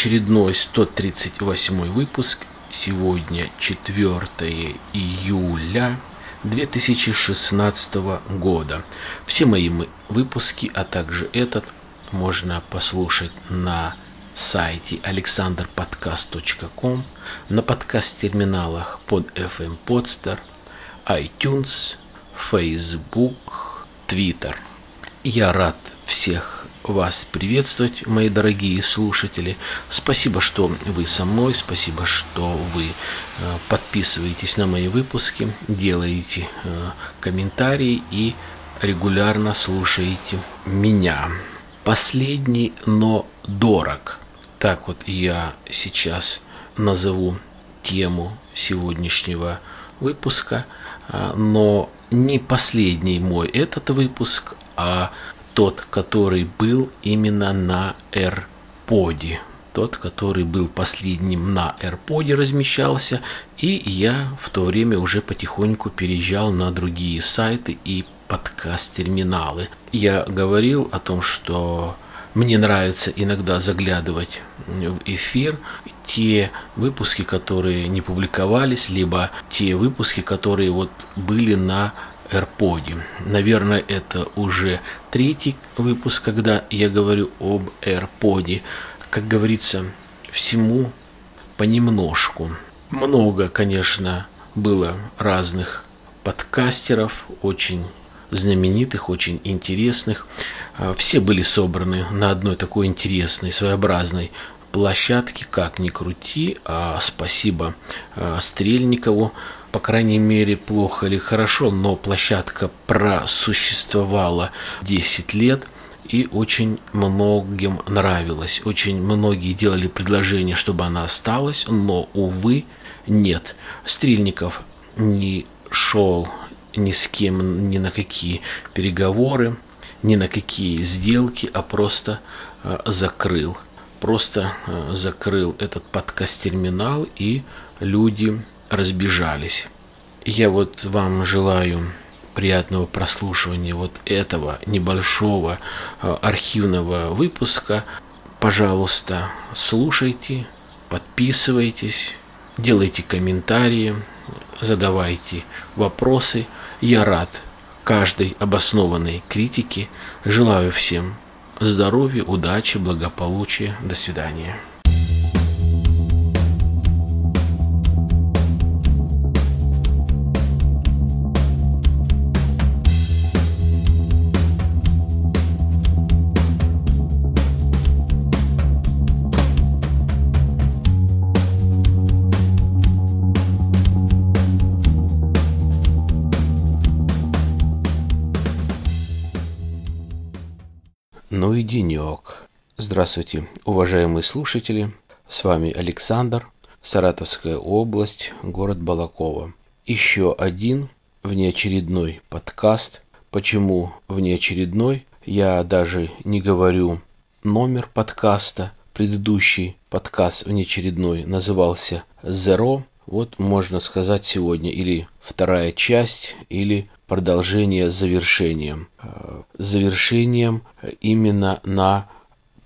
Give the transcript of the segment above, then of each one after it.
Очередной 138 выпуск. Сегодня 4 июля 2016 года. Все мои выпуски, а также этот, можно послушать на сайте alexanderpodcast.com, на подкаст-терминалах под FM Podster, iTunes, Facebook, Twitter. Я рад всех вас приветствовать, мои дорогие слушатели. Спасибо, что вы со мной, спасибо, что вы э, подписываетесь на мои выпуски, делаете э, комментарии и регулярно слушаете меня. Последний, но дорог. Так вот я сейчас назову тему сегодняшнего выпуска, э, но не последний мой этот выпуск, а тот, который был именно на AirPod. Тот, который был последним на AirPod размещался, и я в то время уже потихоньку переезжал на другие сайты и подкаст-терминалы. Я говорил о том, что мне нравится иногда заглядывать в эфир те выпуски, которые не публиковались, либо те выпуски, которые вот были на AirPod. Наверное, это уже третий выпуск, когда я говорю об AirPod. Как говорится, всему понемножку. Много, конечно, было разных подкастеров, очень знаменитых, очень интересных. А, все были собраны на одной такой интересной, своеобразной площадке, как ни крути. А спасибо а, Стрельникову по крайней мере, плохо или хорошо, но площадка просуществовала 10 лет и очень многим нравилась. Очень многие делали предложение, чтобы она осталась, но, увы, нет. Стрельников не шел ни с кем, ни на какие переговоры, ни на какие сделки, а просто э, закрыл. Просто э, закрыл этот подкаст-терминал, и люди разбежались. Я вот вам желаю приятного прослушивания вот этого небольшого э, архивного выпуска. Пожалуйста, слушайте, подписывайтесь, делайте комментарии, задавайте вопросы. Я рад каждой обоснованной критике. Желаю всем здоровья, удачи, благополучия. До свидания. Денек. Здравствуйте, уважаемые слушатели. С вами Александр, Саратовская область, город Балакова. Еще один внеочередной подкаст. Почему внеочередной? Я даже не говорю номер подкаста. Предыдущий подкаст внеочередной назывался Zero. Вот можно сказать сегодня или вторая часть, или продолжение завершением. Э, завершением именно на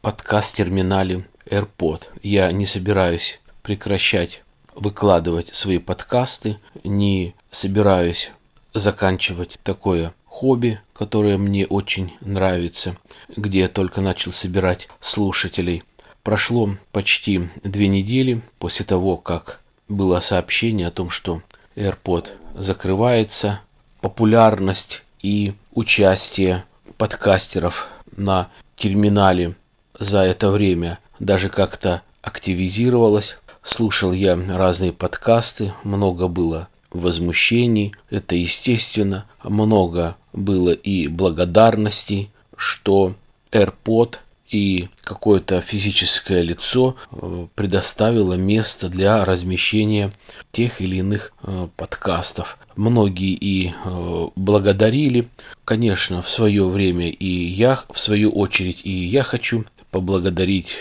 подкаст-терминале AirPod. Я не собираюсь прекращать выкладывать свои подкасты, не собираюсь заканчивать такое хобби, которое мне очень нравится, где я только начал собирать слушателей. Прошло почти две недели после того, как было сообщение о том, что AirPod закрывается, популярность и участие подкастеров на терминале за это время даже как-то активизировалось. Слушал я разные подкасты, много было возмущений, это естественно, много было и благодарностей, что AirPod и какое-то физическое лицо э, предоставило место для размещения тех или иных э, подкастов. Многие и э, благодарили, конечно, в свое время и я, в свою очередь, и я хочу поблагодарить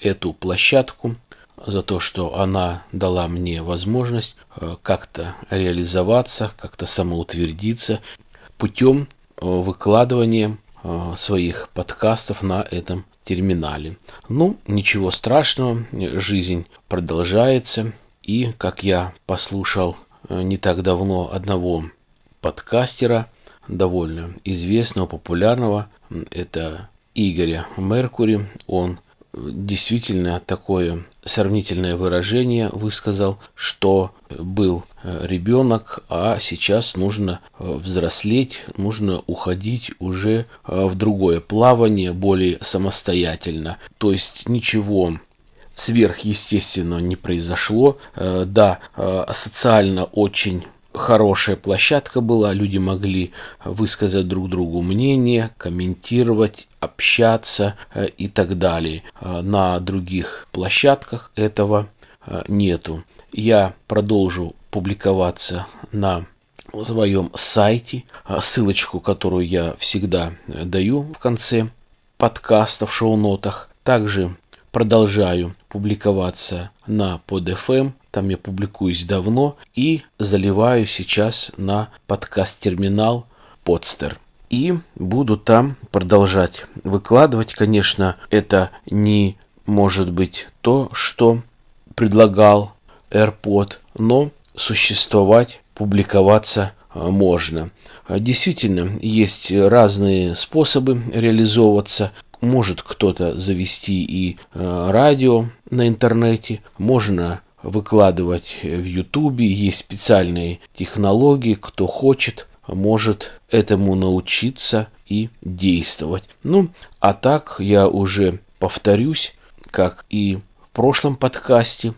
эту площадку за то, что она дала мне возможность как-то реализоваться, как-то самоутвердиться путем выкладывания своих подкастов на этом терминале. Ну, ничего страшного, жизнь продолжается. И, как я послушал э, не так давно одного подкастера, довольно известного, популярного, это Игоря Меркури. Он действительно такое сравнительное выражение высказал, что был э, ребенок, а сейчас нужно э, взрослеть, нужно уходить уже э, в другое плавание, более самостоятельно. То есть ничего сверхъестественного не произошло. Да, социально очень хорошая площадка была, люди могли высказать друг другу мнение, комментировать, общаться э, и так далее. Э, на других площадках этого э, нету. Я продолжу публиковаться на своем сайте, ссылочку, которую я всегда даю в конце подкаста в шоу-нотах. Также продолжаю публиковаться на PodFM, там я публикуюсь давно и заливаю сейчас на подкаст-терминал Podster. И буду там продолжать выкладывать. Конечно, это не может быть то, что предлагал AirPod, но существовать, публиковаться а, можно. Действительно, есть разные способы реализовываться. Может кто-то завести и а, радио на интернете, можно выкладывать в Ютубе, есть специальные технологии, кто хочет, может этому научиться и действовать. Ну, а так я уже повторюсь, как и в прошлом подкасте,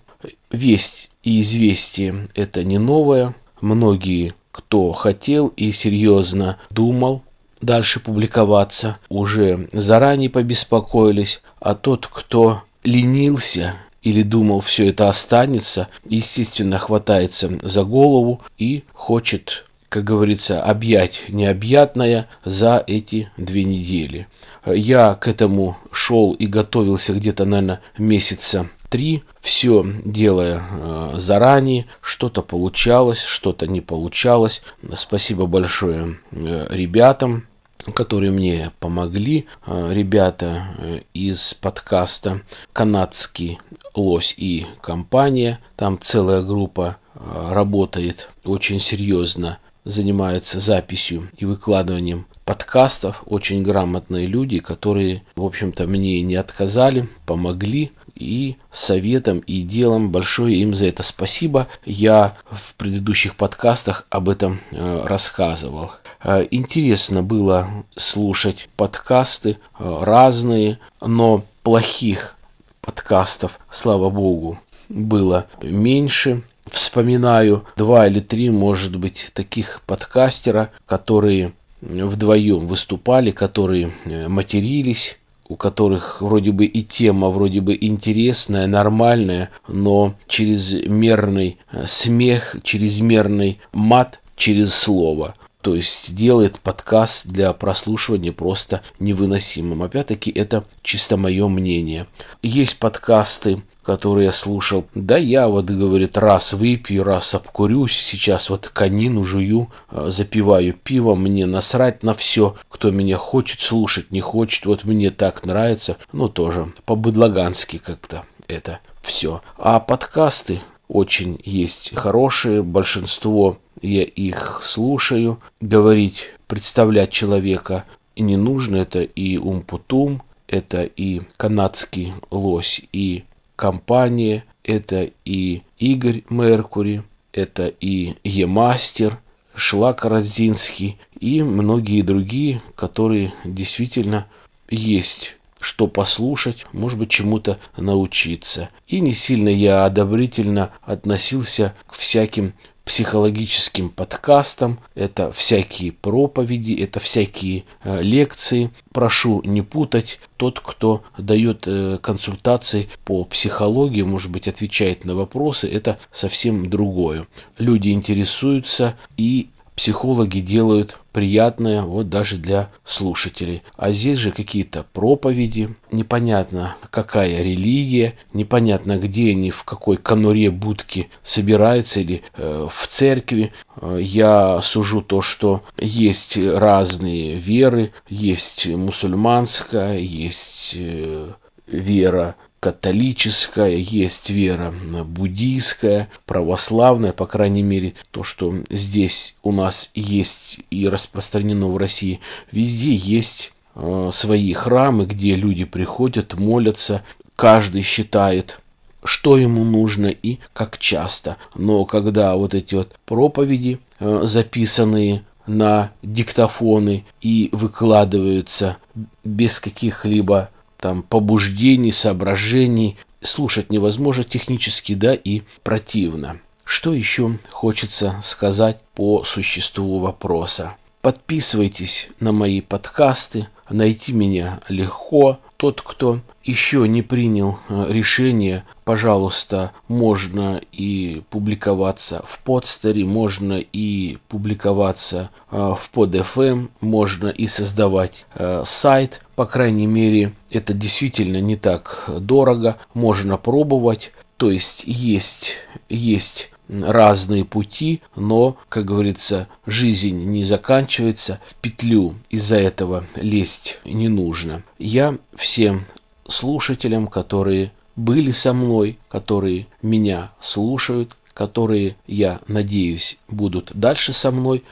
весть и известие это не новое. Многие, кто хотел и серьезно думал дальше публиковаться, уже заранее побеспокоились, а тот, кто ленился или думал, все это останется, естественно, хватается за голову и хочет, как говорится, объять необъятное за эти две недели. Я к этому шел и готовился где-то, наверное, месяца три, все делая э, заранее, что-то получалось, что-то не получалось. Спасибо большое э, ребятам, которые мне помогли. Э, ребята э, из подкаста «Канадский лось и компания». Там целая группа э, работает очень серьезно, занимается записью и выкладыванием подкастов. Очень грамотные люди, которые, в общем-то, мне не отказали, помогли и советом, и делом. Большое им за это спасибо. Я в предыдущих подкастах об этом рассказывал. Э, интересно было слушать подкасты э, разные, но плохих подкастов, слава богу, было меньше. Вспоминаю два или три, может быть, таких подкастера, которые вдвоем выступали, которые э, матерились, у которых вроде бы и тема вроде бы интересная, нормальная, но чрезмерный смех, чрезмерный мат через слово – то есть делает подкаст для прослушивания просто невыносимым. Опять-таки, это чисто мое мнение. Есть подкасты, которые я слушал. Да я вот, говорит, раз выпью, раз обкурюсь, сейчас вот конину жую, а, запиваю пивом, мне насрать на все, кто меня хочет слушать, не хочет, вот мне так нравится, ну тоже по-быдлагански как-то это все. А подкасты очень есть хорошие, большинство я их слушаю. Говорить, представлять человека не нужно, это и Умпутум, это и канадский лось, и компания, это и Игорь Меркури, это и Емастер, Шлак Розинский и многие другие, которые действительно есть что послушать, может быть, чему-то научиться. И не сильно я одобрительно относился к всяким психологическим подкастам, это всякие проповеди, это всякие э, лекции. Прошу не путать, тот, кто дает э, консультации по психологии, может быть, отвечает на вопросы, это совсем другое. Люди интересуются и психологи делают приятное вот даже для слушателей. А здесь же какие-то проповеди, непонятно какая религия, непонятно где они, в какой конуре будки собираются или э, в церкви. Э, я сужу то, что есть разные веры, есть мусульманская, есть э, вера католическая, есть вера буддийская, православная, по крайней мере, то, что здесь у нас есть и распространено в России, везде есть э, свои храмы, где люди приходят, молятся, каждый считает что ему нужно и как часто. Но когда вот эти вот проповеди, э, записанные на диктофоны и выкладываются без каких-либо там побуждений, соображений. Слушать невозможно технически, да, и противно. Что еще хочется сказать по существу вопроса? Подписывайтесь на мои подкасты, найти меня легко. Тот, кто еще не принял э, решение, пожалуйста, можно и публиковаться в подстере, можно и публиковаться э, в PodFM, можно и создавать э, сайт. По крайней мере, это действительно не так дорого, можно пробовать. То есть есть, есть разные пути, но, как говорится, жизнь не заканчивается, в петлю из-за этого лезть не нужно. Я всем слушателям, которые были со мной, которые меня слушают, которые, я надеюсь, будут дальше со мной.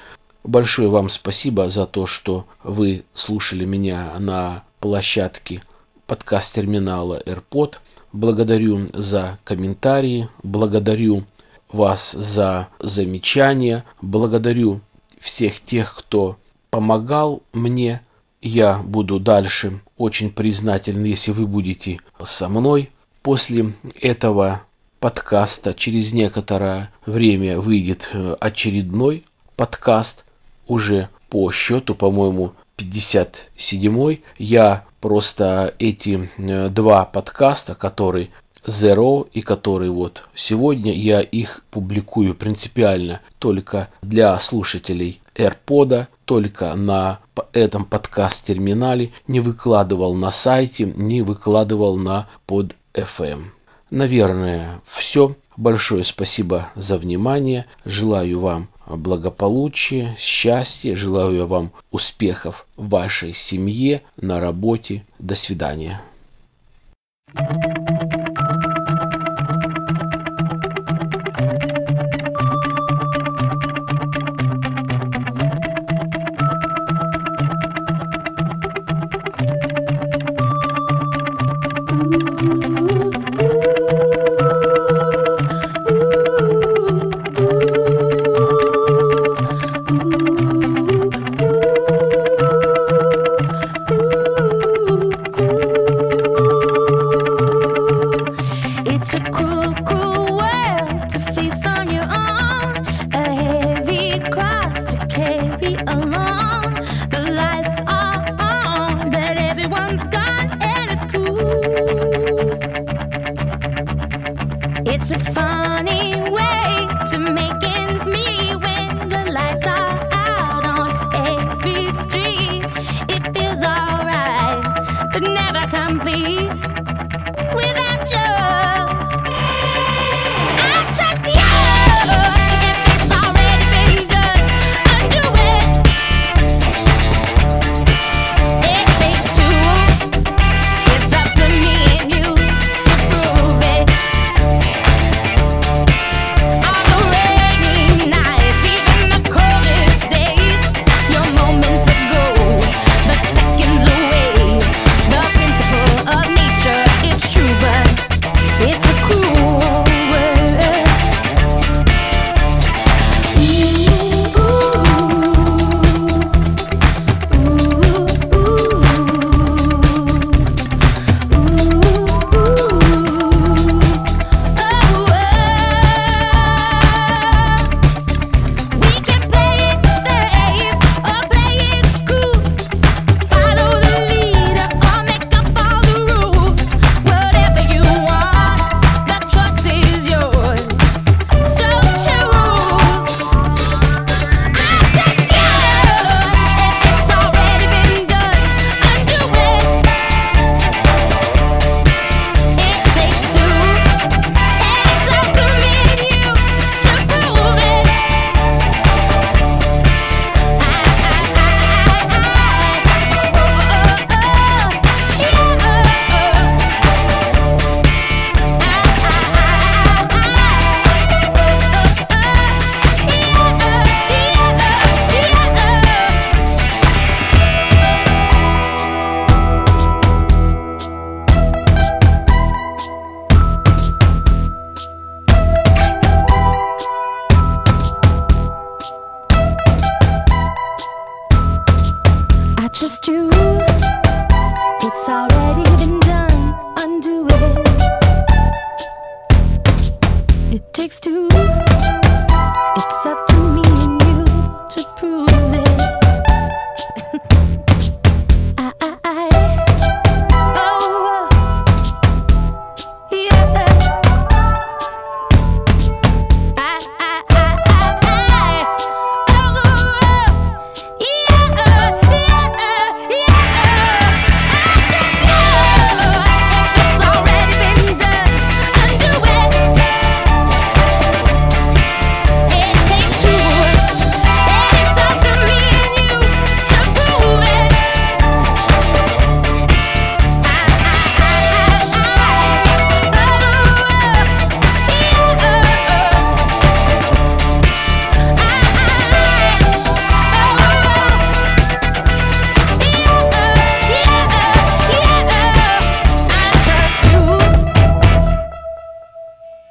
Большое вам спасибо за то, что вы слушали меня на площадке подкаст-терминала AirPod. Благодарю за комментарии, благодарю вас за замечания, благодарю всех тех, кто помогал мне. Я буду дальше очень признателен, если вы будете со мной. После этого подкаста через некоторое время выйдет э, очередной подкаст, уже по счету, по-моему, 57 Я просто эти э, два подкаста, которые Zero и который вот сегодня я их публикую принципиально только для слушателей AirPod, только на этом подкаст-терминале, не выкладывал на сайте, не выкладывал на под FM. Наверное, все. Большое спасибо за внимание. Желаю вам благополучия, счастья, желаю вам успехов в вашей семье, на работе. До свидания. to